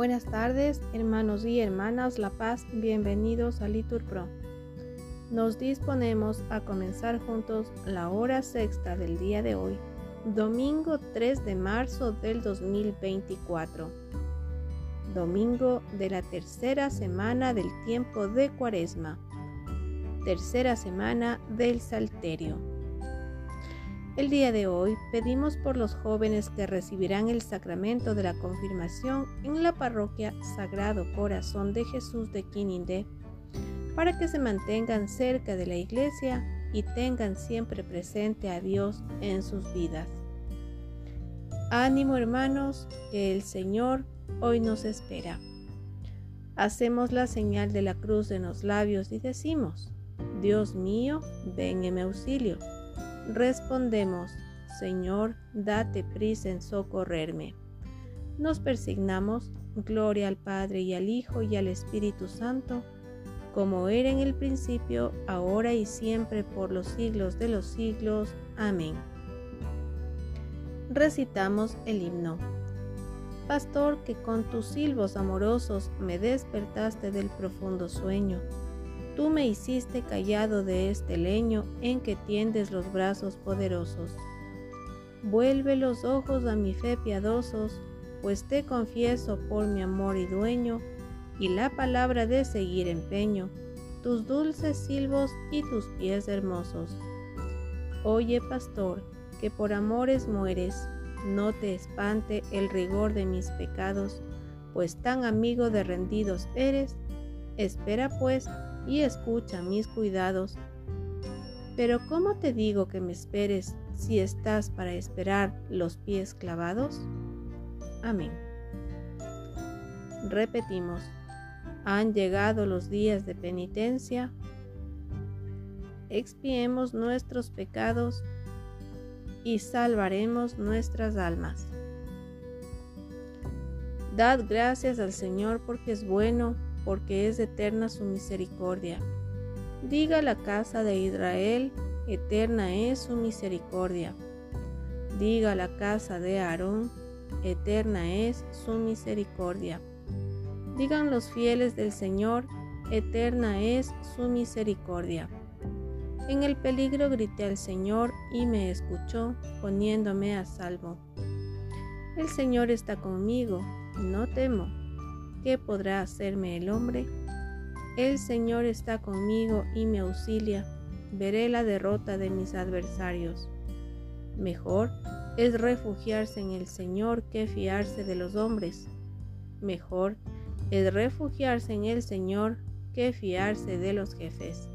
Buenas tardes, hermanos y hermanas La Paz, bienvenidos a Litur Pro. Nos disponemos a comenzar juntos la hora sexta del día de hoy, domingo 3 de marzo del 2024, domingo de la tercera semana del tiempo de Cuaresma, tercera semana del Salterio. El día de hoy pedimos por los jóvenes que recibirán el sacramento de la confirmación en la parroquia Sagrado Corazón de Jesús de Quinindé, para que se mantengan cerca de la iglesia y tengan siempre presente a Dios en sus vidas. Ánimo hermanos, que el Señor hoy nos espera. Hacemos la señal de la cruz en los labios y decimos, Dios mío, ven en mi auxilio. Respondemos, Señor, date prisa en socorrerme. Nos persignamos, gloria al Padre y al Hijo y al Espíritu Santo, como era en el principio, ahora y siempre, por los siglos de los siglos. Amén. Recitamos el himno. Pastor, que con tus silbos amorosos me despertaste del profundo sueño Tú me hiciste callado de este leño en que tiendes los brazos poderosos. Vuelve los ojos a mi fe piadosos, pues te confieso por mi amor y dueño, y la palabra de seguir empeño, tus dulces silbos y tus pies hermosos. Oye, pastor, que por amores mueres, no te espante el rigor de mis pecados, pues tan amigo de rendidos eres. Espera pues y escucha mis cuidados. Pero ¿cómo te digo que me esperes si estás para esperar los pies clavados? Amén. Repetimos, han llegado los días de penitencia. Expiemos nuestros pecados y salvaremos nuestras almas. Dad gracias al Señor porque es bueno porque es eterna su misericordia. Diga la casa de Israel, eterna es su misericordia. Diga la casa de Aarón, eterna es su misericordia. Digan los fieles del Señor, eterna es su misericordia. En el peligro grité al Señor y me escuchó, poniéndome a salvo. El Señor está conmigo, no temo. ¿Qué podrá hacerme el hombre? El Señor está conmigo y me auxilia. Veré la derrota de mis adversarios. Mejor es refugiarse en el Señor que fiarse de los hombres. Mejor es refugiarse en el Señor que fiarse de los jefes.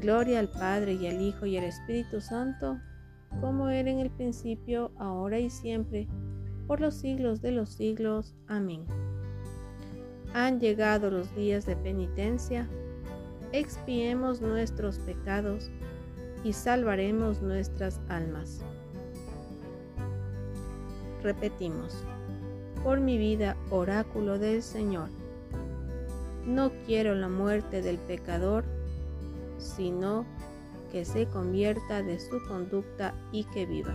Gloria al Padre y al Hijo y al Espíritu Santo, como era en el principio, ahora y siempre, por los siglos de los siglos. Amén. Han llegado los días de penitencia, expiemos nuestros pecados y salvaremos nuestras almas. Repetimos, por mi vida, oráculo del Señor, no quiero la muerte del pecador, sino que se convierta de su conducta y que viva.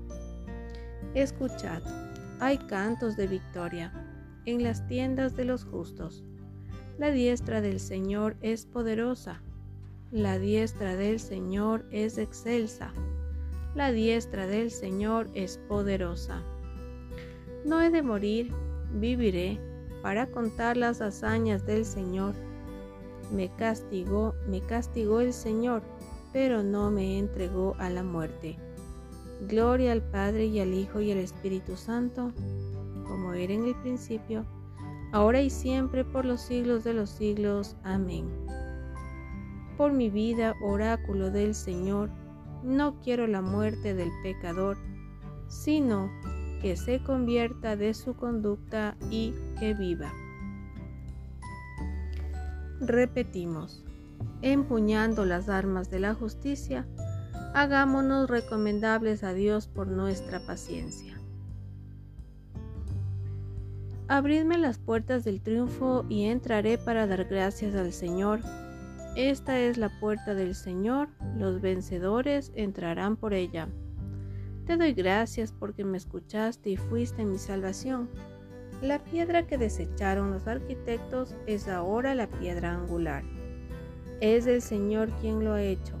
Escuchad, hay cantos de victoria en las tiendas de los justos. La diestra del Señor es poderosa, la diestra del Señor es excelsa, la diestra del Señor es poderosa. No he de morir, viviré para contar las hazañas del Señor. Me castigó, me castigó el Señor, pero no me entregó a la muerte. Gloria al Padre y al Hijo y al Espíritu Santo, como era en el principio, ahora y siempre, por los siglos de los siglos. Amén. Por mi vida, oráculo del Señor, no quiero la muerte del pecador, sino que se convierta de su conducta y que viva. Repetimos, empuñando las armas de la justicia, hagámonos recomendables a Dios por nuestra paciencia. Abridme las puertas del triunfo y entraré para dar gracias al Señor. Esta es la puerta del Señor, los vencedores entrarán por ella. Te doy gracias porque me escuchaste y fuiste mi salvación. La piedra que desecharon los arquitectos es ahora la piedra angular. Es el Señor quien lo ha hecho.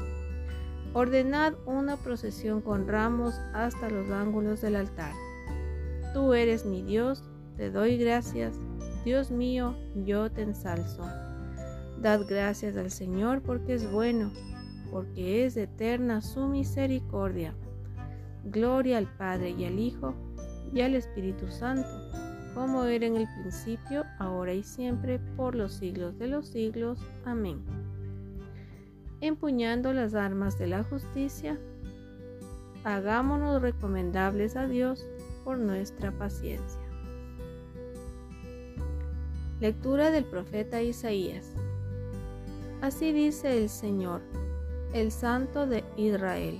Ordenad una procesión con ramos hasta los ángulos del altar. Tú eres mi Dios, te doy gracias Dios mío, yo te ensalzo. Dad gracias al Señor porque es bueno, porque es eterna su misericordia. Gloria al Padre y al Hijo y al Espíritu Santo, como era en el principio, ahora y siempre, por los siglos de los siglos. Amén. Empuñando las armas de la justicia, hagámonos recomendables a Dios por nuestra paciencia. Lectura del profeta Isaías. Así dice el Señor, el Santo de Israel.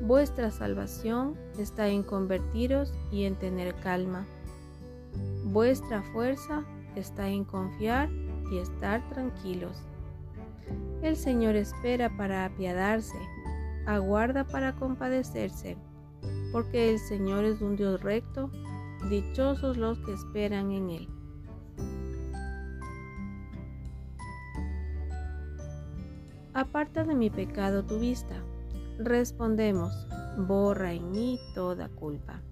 Vuestra salvación está en convertiros y en tener calma. Vuestra fuerza está en confiar y estar tranquilos. El Señor espera para apiadarse, aguarda para compadecerse, porque el Señor es un Dios recto, dichosos los que esperan en Él. aparta de mi pecado tu vista. Respondemos, borra en mí toda culpa.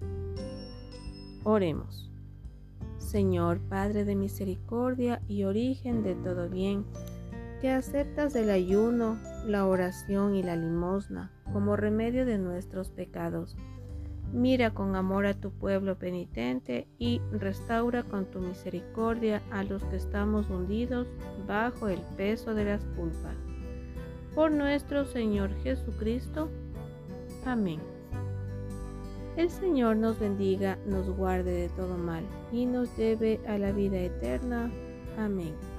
Oremos. Señor Padre de misericordia y origen de todo bien, que aceptas el ayuno, la oración y la limosna como remedio de nuestros pecados. Mira con amor a tu pueblo penitente y restaura con tu misericordia a los que estamos hundidos bajo el peso de las culpas por nuestro Señor Jesucristo. Amén. El Señor nos bendiga, nos guarde de todo mal y nos lleve a la vida eterna. Amén.